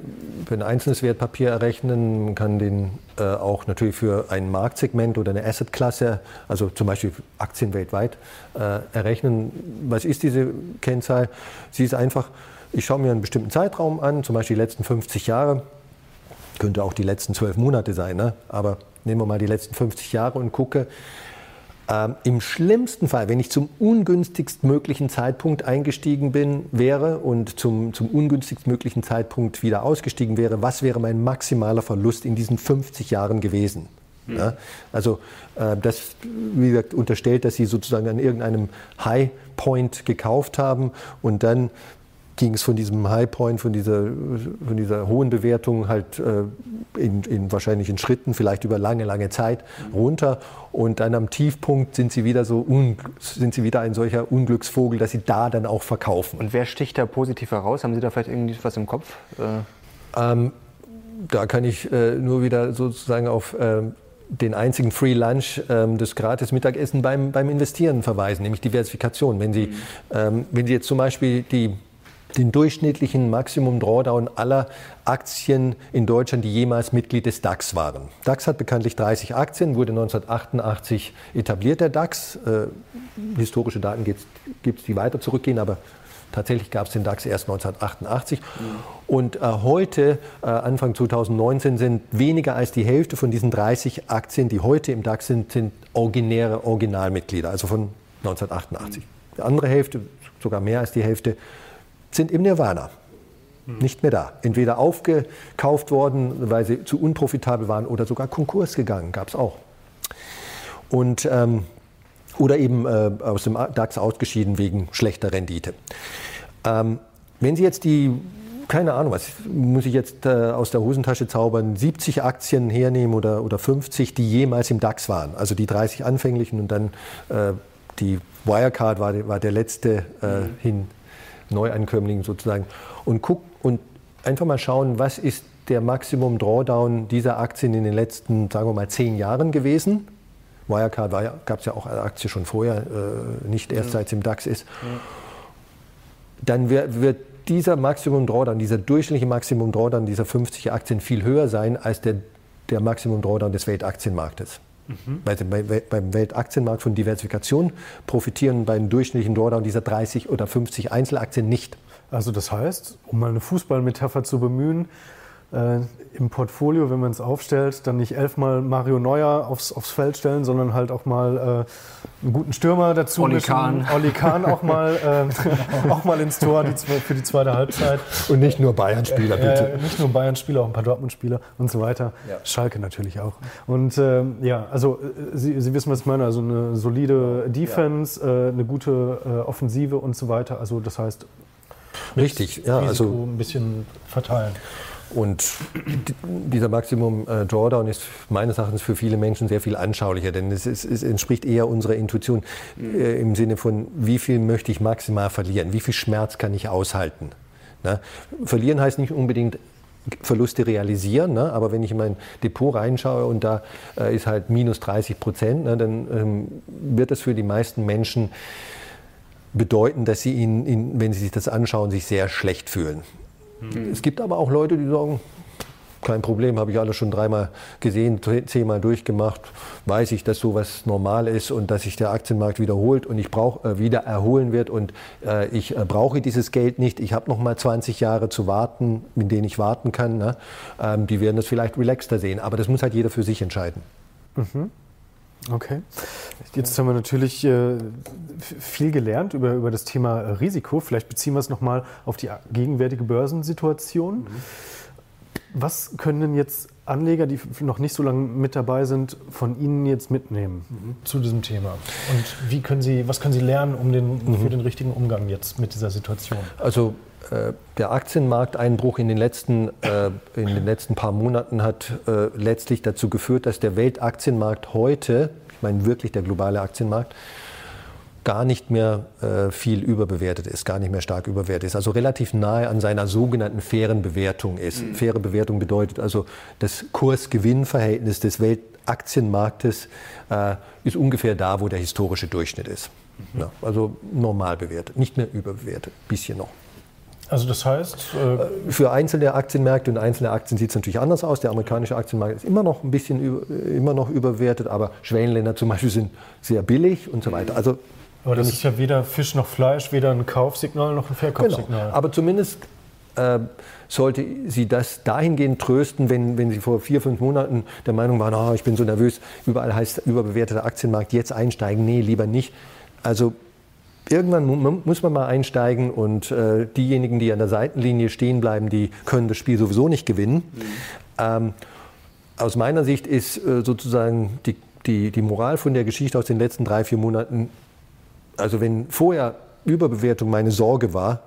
für ein einzelnes Wertpapier errechnen. Man kann den äh, auch natürlich für ein Marktsegment oder eine Assetklasse, also zum Beispiel Aktien weltweit, äh, errechnen. Was ist diese Kennzahl? Sie ist einfach ich schaue mir einen bestimmten Zeitraum an, zum Beispiel die letzten 50 Jahre, könnte auch die letzten zwölf Monate sein, ne? aber nehmen wir mal die letzten 50 Jahre und gucke, ähm, Im schlimmsten Fall, wenn ich zum ungünstigst möglichen Zeitpunkt eingestiegen bin, wäre und zum, zum ungünstigst möglichen Zeitpunkt wieder ausgestiegen wäre, was wäre mein maximaler Verlust in diesen 50 Jahren gewesen? Mhm. Ja? Also äh, das, wie gesagt, unterstellt, dass sie sozusagen an irgendeinem High Point gekauft haben und dann ging es von diesem High Point, von dieser, von dieser hohen Bewertung halt äh, in, in, wahrscheinlich in Schritten, vielleicht über lange, lange Zeit runter. Und dann am Tiefpunkt sind sie wieder so sind sie wieder ein solcher Unglücksvogel, dass sie da dann auch verkaufen. Und wer sticht da positiv heraus? Haben Sie da vielleicht irgendwie was im Kopf? Äh ähm, da kann ich äh, nur wieder sozusagen auf äh, den einzigen Free Lunch, ähm, das gratis Mittagessen beim, beim Investieren verweisen, nämlich Diversifikation. Wenn Sie, mhm. ähm, wenn Sie jetzt zum Beispiel die den durchschnittlichen Maximum Drawdown aller Aktien in Deutschland, die jemals Mitglied des DAX waren. DAX hat bekanntlich 30 Aktien, wurde 1988 etabliert, der DAX. Äh, historische Daten gibt es, die weiter zurückgehen, aber tatsächlich gab es den DAX erst 1988. Mhm. Und äh, heute, äh, Anfang 2019, sind weniger als die Hälfte von diesen 30 Aktien, die heute im DAX sind, sind originäre Originalmitglieder, also von 1988. Mhm. Die andere Hälfte, sogar mehr als die Hälfte, sind im Nirvana. Nicht mehr da. Entweder aufgekauft worden, weil sie zu unprofitabel waren oder sogar Konkurs gegangen, gab es auch. Und, ähm, oder eben äh, aus dem DAX ausgeschieden wegen schlechter Rendite. Ähm, wenn Sie jetzt die, keine Ahnung, was muss ich jetzt äh, aus der Hosentasche zaubern, 70 Aktien hernehmen oder, oder 50, die jemals im DAX waren, also die 30 anfänglichen und dann äh, die Wirecard war, war der letzte äh, mhm. hin Neuankömmlingen sozusagen. Und guck und einfach mal schauen, was ist der Maximum Drawdown dieser Aktien in den letzten, sagen wir mal, zehn Jahren gewesen. Wirecard ja, gab es ja auch eine Aktie schon vorher, äh, nicht erst seit es im DAX ist. Dann wird, wird dieser Maximum Drawdown, dieser durchschnittliche Maximum Drawdown dieser 50 Aktien viel höher sein als der, der Maximum Drawdown des Weltaktienmarktes. Mhm. Weil bei, beim Weltaktienmarkt von Diversifikation profitieren beim durchschnittlichen Drawdown dieser 30 oder 50 Einzelaktien nicht. Also das heißt, um mal eine Fußballmetapher zu bemühen, äh, im Portfolio, wenn man es aufstellt, dann nicht elfmal Mario Neuer aufs, aufs Feld stellen, sondern halt auch mal äh, einen guten Stürmer dazu. Oli Kahn. Oli Kahn auch mal, äh, auch mal ins Tor die, für die zweite Halbzeit. Und nicht nur Bayern-Spieler, bitte. Äh, nicht nur Bayern-Spieler, auch ein paar Dortmund-Spieler und so weiter. Ja. Schalke natürlich auch. Und ähm, ja, also äh, Sie, Sie wissen, was ich meine. Also eine solide Defense, ja. Äh, eine gute Offensive und so weiter. Also das heißt, Richtig, ja. Risiko also ein bisschen verteilen. Und dieser Maximum äh, Drawdown ist meines Erachtens für viele Menschen sehr viel anschaulicher, denn es, ist, es entspricht eher unserer Intuition äh, im Sinne von, wie viel möchte ich maximal verlieren, wie viel Schmerz kann ich aushalten. Ne? Verlieren heißt nicht unbedingt Verluste realisieren, ne? aber wenn ich in mein Depot reinschaue und da äh, ist halt minus 30 Prozent, ne, dann ähm, wird das für die meisten Menschen bedeuten, dass sie, ihn, ihn, wenn sie sich das anschauen, sich sehr schlecht fühlen. Mhm. Es gibt aber auch Leute, die sagen, kein Problem, habe ich alles schon dreimal gesehen, zehnmal durchgemacht, weiß ich, dass sowas normal ist und dass sich der Aktienmarkt wiederholt und ich brauch, äh, wieder erholen wird und äh, ich äh, brauche dieses Geld nicht. Ich habe noch mal 20 Jahre zu warten, in denen ich warten kann. Ne? Ähm, die werden das vielleicht relaxter sehen, aber das muss halt jeder für sich entscheiden. Mhm. Okay. Jetzt haben wir natürlich äh, viel gelernt über, über das Thema Risiko. Vielleicht beziehen wir es nochmal auf die gegenwärtige Börsensituation. Mhm. Was können denn jetzt Anleger, die noch nicht so lange mit dabei sind, von Ihnen jetzt mitnehmen mhm. zu diesem Thema? Und wie können Sie, was können Sie lernen um den, mhm. für den richtigen Umgang jetzt mit dieser Situation? Also äh, der Aktienmarkteinbruch in den letzten, äh, in den letzten paar Monaten hat äh, letztlich dazu geführt, dass der Weltaktienmarkt heute, ich meine wirklich der globale Aktienmarkt, gar nicht mehr äh, viel überbewertet ist, gar nicht mehr stark überbewertet ist, also relativ nahe an seiner sogenannten fairen Bewertung ist. Mhm. Faire Bewertung bedeutet also, das Kurs-Gewinn-Verhältnis des Weltaktienmarktes äh, ist ungefähr da, wo der historische Durchschnitt ist. Mhm. Ja, also normal bewertet, nicht mehr überbewertet, bisschen noch. Also das heißt? Äh Für einzelne Aktienmärkte und einzelne Aktien sieht es natürlich anders aus. Der amerikanische Aktienmarkt ist immer noch ein bisschen über, immer noch überwertet, aber Schwellenländer zum Beispiel sind sehr billig und so weiter. Also aber das ist ja weder Fisch noch Fleisch, weder ein Kaufsignal noch ein Verkaufssignal. Genau. Aber zumindest äh, sollte sie das dahingehend trösten, wenn, wenn sie vor vier, fünf Monaten der Meinung waren, oh, ich bin so nervös, überall heißt überbewerteter Aktienmarkt, jetzt einsteigen. Nee, lieber nicht. Also irgendwann muss man mal einsteigen und äh, diejenigen, die an der Seitenlinie stehen bleiben, die können das Spiel sowieso nicht gewinnen. Mhm. Ähm, aus meiner Sicht ist äh, sozusagen die, die, die Moral von der Geschichte aus den letzten drei, vier Monaten, also wenn vorher Überbewertung meine Sorge war,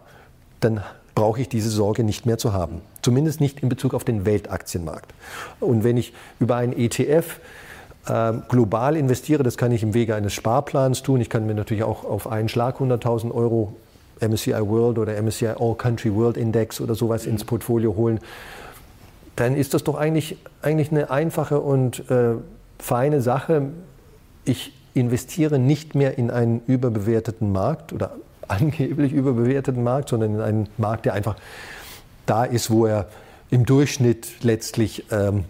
dann brauche ich diese Sorge nicht mehr zu haben. Zumindest nicht in Bezug auf den Weltaktienmarkt. Und wenn ich über einen ETF global investiere, das kann ich im Wege eines Sparplans tun. Ich kann mir natürlich auch auf einen Schlag 100.000 Euro MSCI World oder MSCI All Country World Index oder sowas ins Portfolio holen. Dann ist das doch eigentlich, eigentlich eine einfache und äh, feine Sache. Ich investiere nicht mehr in einen überbewerteten Markt oder angeblich überbewerteten Markt, sondern in einen Markt, der einfach da ist, wo er im Durchschnitt letztlich ähm,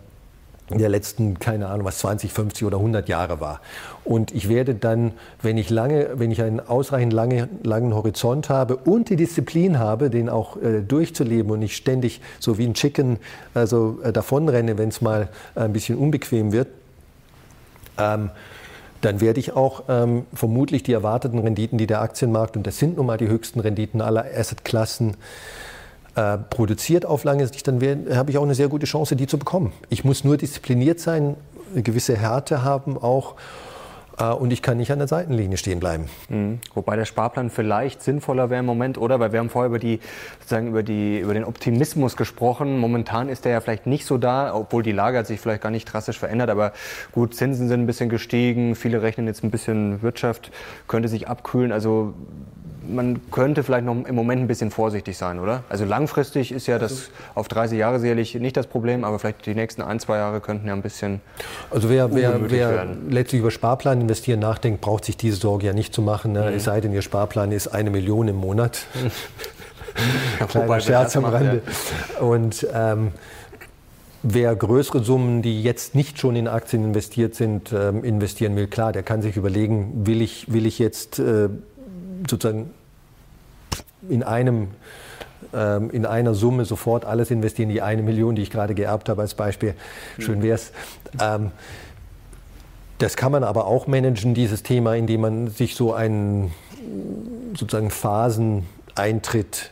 der letzten, keine Ahnung, was 20, 50 oder 100 Jahre war. Und ich werde dann, wenn ich lange, wenn ich einen ausreichend lange, langen Horizont habe und die Disziplin habe, den auch äh, durchzuleben und nicht ständig so wie ein Chicken also äh, davonrenne, wenn es mal ein bisschen unbequem wird, ähm, dann werde ich auch ähm, vermutlich die erwarteten Renditen, die der Aktienmarkt, und das sind nun mal die höchsten Renditen aller Assetklassen, äh, produziert auf lange Sicht, dann habe ich auch eine sehr gute Chance, die zu bekommen. Ich muss nur diszipliniert sein, eine gewisse Härte haben auch äh, und ich kann nicht an der Seitenlinie stehen bleiben. Mhm. Wobei der Sparplan vielleicht sinnvoller wäre im Moment, oder? Weil wir haben vorher über, die, sozusagen über, die, über den Optimismus gesprochen. Momentan ist der ja vielleicht nicht so da, obwohl die Lage hat sich vielleicht gar nicht drastisch verändert. Aber gut, Zinsen sind ein bisschen gestiegen, viele rechnen jetzt ein bisschen Wirtschaft, könnte sich abkühlen. Also man könnte vielleicht noch im Moment ein bisschen vorsichtig sein, oder? Also langfristig ist ja das also auf 30 Jahre sicherlich nicht das Problem, aber vielleicht die nächsten ein, zwei Jahre könnten ja ein bisschen. Also wer, wer, wer letztlich über Sparplan investieren nachdenkt, braucht sich diese Sorge ja nicht zu machen. Ne? Mhm. Es sei denn, Ihr Sparplan ist eine Million im Monat. Kleiner Scherz am Rande. Ja. Und ähm, Wer größere Summen, die jetzt nicht schon in Aktien investiert sind, ähm, investieren will, klar, der kann sich überlegen, will ich, will ich jetzt äh, sozusagen in einem ähm, in einer Summe sofort alles investieren, die eine Million, die ich gerade geerbt habe als Beispiel. Schön wäre es. Ähm, das kann man aber auch managen, dieses Thema, indem man sich so einen sozusagen Phaseneintritt,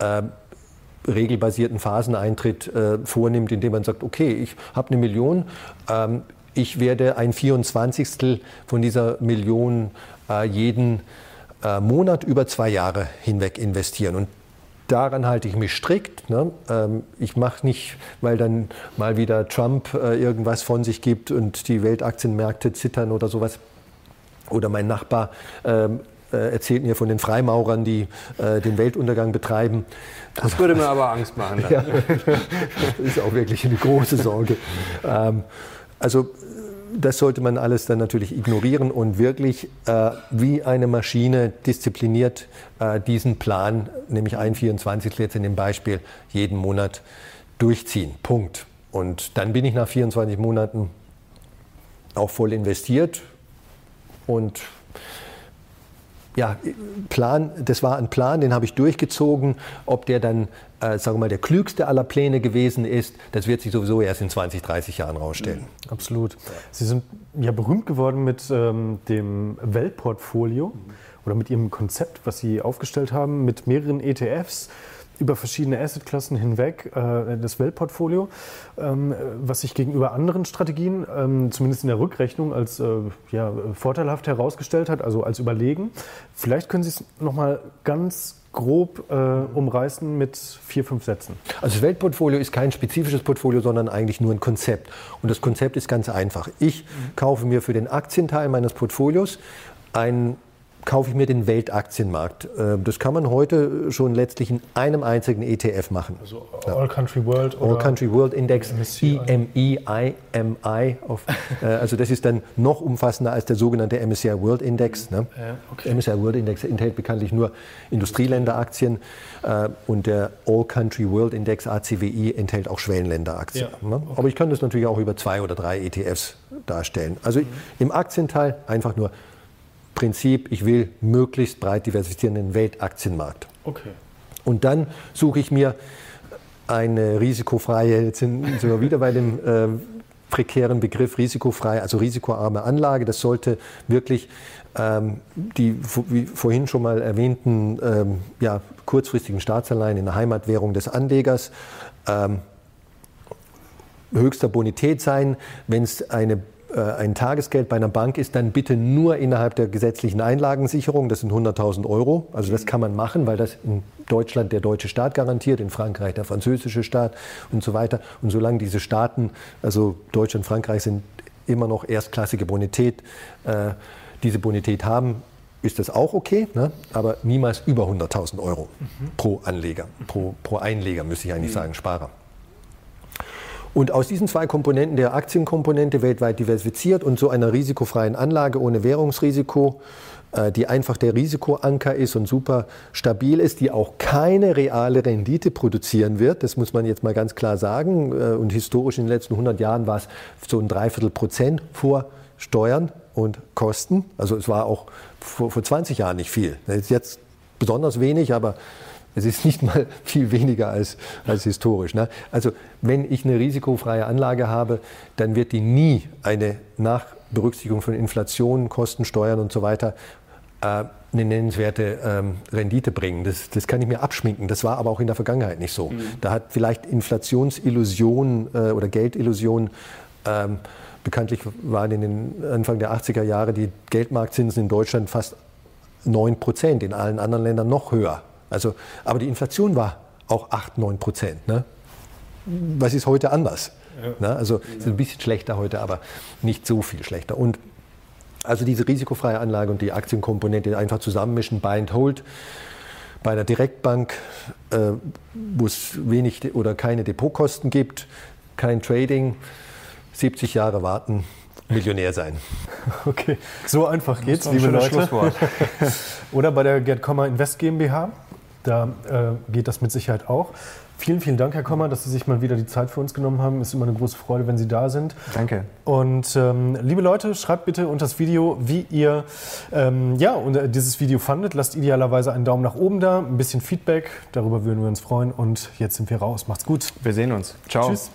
äh, regelbasierten Phaseneintritt äh, vornimmt, indem man sagt, okay, ich habe eine Million, ähm, ich werde ein 24. von dieser Million äh, jeden äh, Monat über zwei Jahre hinweg investieren. Und daran halte ich mich strikt. Ne? Ähm, ich mache nicht, weil dann mal wieder Trump äh, irgendwas von sich gibt und die Weltaktienmärkte zittern oder sowas. Oder mein Nachbar ähm, äh, erzählt mir von den Freimaurern, die den Weltuntergang betreiben. Das würde mir aber Angst machen. ja, das ist auch wirklich eine große Sorge. Ähm, also das sollte man alles dann natürlich ignorieren und wirklich äh, wie eine Maschine diszipliniert äh, diesen Plan, nämlich ein 24 jetzt in dem Beispiel, jeden Monat durchziehen. Punkt. Und dann bin ich nach 24 Monaten auch voll investiert und ja, Plan, das war ein Plan, den habe ich durchgezogen. Ob der dann, äh, sagen wir mal, der klügste aller Pläne gewesen ist, das wird sich sowieso erst in 20, 30 Jahren rausstellen. Mhm, absolut. Sie sind ja berühmt geworden mit ähm, dem Weltportfolio mhm. oder mit Ihrem Konzept, was Sie aufgestellt haben, mit mehreren ETFs über verschiedene Assetklassen hinweg äh, das Weltportfolio, ähm, was sich gegenüber anderen Strategien, ähm, zumindest in der Rückrechnung, als äh, ja, vorteilhaft herausgestellt hat, also als überlegen. Vielleicht können Sie es nochmal ganz grob äh, umreißen mit vier, fünf Sätzen. Also das Weltportfolio ist kein spezifisches Portfolio, sondern eigentlich nur ein Konzept. Und das Konzept ist ganz einfach. Ich kaufe mir für den Aktienteil meines Portfolios ein kaufe ich mir den Weltaktienmarkt. Äh, das kann man heute schon letztlich in einem einzigen ETF machen. Also All Country World oder All Country World Index, MSCI. IMI, IMI. Auf, äh, also das ist dann noch umfassender als der sogenannte MSCI World Index. Ne? Ja, okay. MSCI World Index enthält bekanntlich nur Industrieländeraktien äh, und der All Country World Index ACWI enthält auch Schwellenländeraktien. Ja, ne? okay. Aber ich kann das natürlich auch über zwei oder drei ETFs darstellen. Also mhm. im Aktienteil einfach nur Prinzip, ich will möglichst breit diversifizierenden Weltaktienmarkt. Okay. Und dann suche ich mir eine risikofreie, jetzt sind wir wieder bei dem äh, prekären Begriff risikofrei, also risikoarme Anlage. Das sollte wirklich ähm, die, wie vorhin schon mal erwähnten, ähm, ja, kurzfristigen Staatsanleihen in der Heimatwährung des Anlegers ähm, höchster Bonität sein. Wenn es eine ein Tagesgeld bei einer Bank ist, dann bitte nur innerhalb der gesetzlichen Einlagensicherung. Das sind 100.000 Euro. Also das kann man machen, weil das in Deutschland der deutsche Staat garantiert, in Frankreich der französische Staat und so weiter. Und solange diese Staaten, also Deutschland und Frankreich sind immer noch erstklassige Bonität, äh, diese Bonität haben, ist das auch okay, ne? aber niemals über 100.000 Euro mhm. pro Anleger, pro, pro Einleger, müsste ich eigentlich mhm. sagen, Sparer. Und aus diesen zwei Komponenten, der Aktienkomponente weltweit diversifiziert und so einer risikofreien Anlage ohne Währungsrisiko, äh, die einfach der Risikoanker ist und super stabil ist, die auch keine reale Rendite produzieren wird. Das muss man jetzt mal ganz klar sagen. Äh, und historisch in den letzten 100 Jahren war es so ein Dreiviertel Prozent vor Steuern und Kosten. Also es war auch vor, vor 20 Jahren nicht viel. Jetzt besonders wenig, aber es ist nicht mal viel weniger als, als historisch. Ne? Also wenn ich eine risikofreie Anlage habe, dann wird die nie eine nach Berücksichtigung von Inflation, Kosten, Steuern und so weiter äh, eine nennenswerte ähm, Rendite bringen. Das, das kann ich mir abschminken. Das war aber auch in der Vergangenheit nicht so. Mhm. Da hat vielleicht Inflationsillusion äh, oder Geldillusion ähm, bekanntlich waren in den Anfang der 80er Jahre die Geldmarktzinsen in Deutschland fast 9 Prozent, in allen anderen Ländern noch höher. Also, aber die Inflation war auch 8, 9 Prozent. Ne? Was ist heute anders? Ja. Ne? Also es ist ein bisschen schlechter heute, aber nicht so viel schlechter. Und also diese risikofreie Anlage und die Aktienkomponente einfach zusammenmischen, Buy and Hold. Bei der Direktbank, äh, wo es wenig oder keine Depotkosten gibt, kein Trading, 70 Jahre warten, Millionär sein. Okay, so einfach geht's, liebe Leute. Oder bei der Gerd Kommer Invest GmbH. Da äh, geht das mit Sicherheit auch. Vielen, vielen Dank, Herr Kommer, dass Sie sich mal wieder die Zeit für uns genommen haben. Ist immer eine große Freude, wenn Sie da sind. Danke. Und ähm, liebe Leute, schreibt bitte unter das Video, wie ihr ähm, ja, und, äh, dieses Video fandet. Lasst idealerweise einen Daumen nach oben da, ein bisschen Feedback. Darüber würden wir uns freuen. Und jetzt sind wir raus. Macht's gut. Wir sehen uns. Ciao. Tschüss.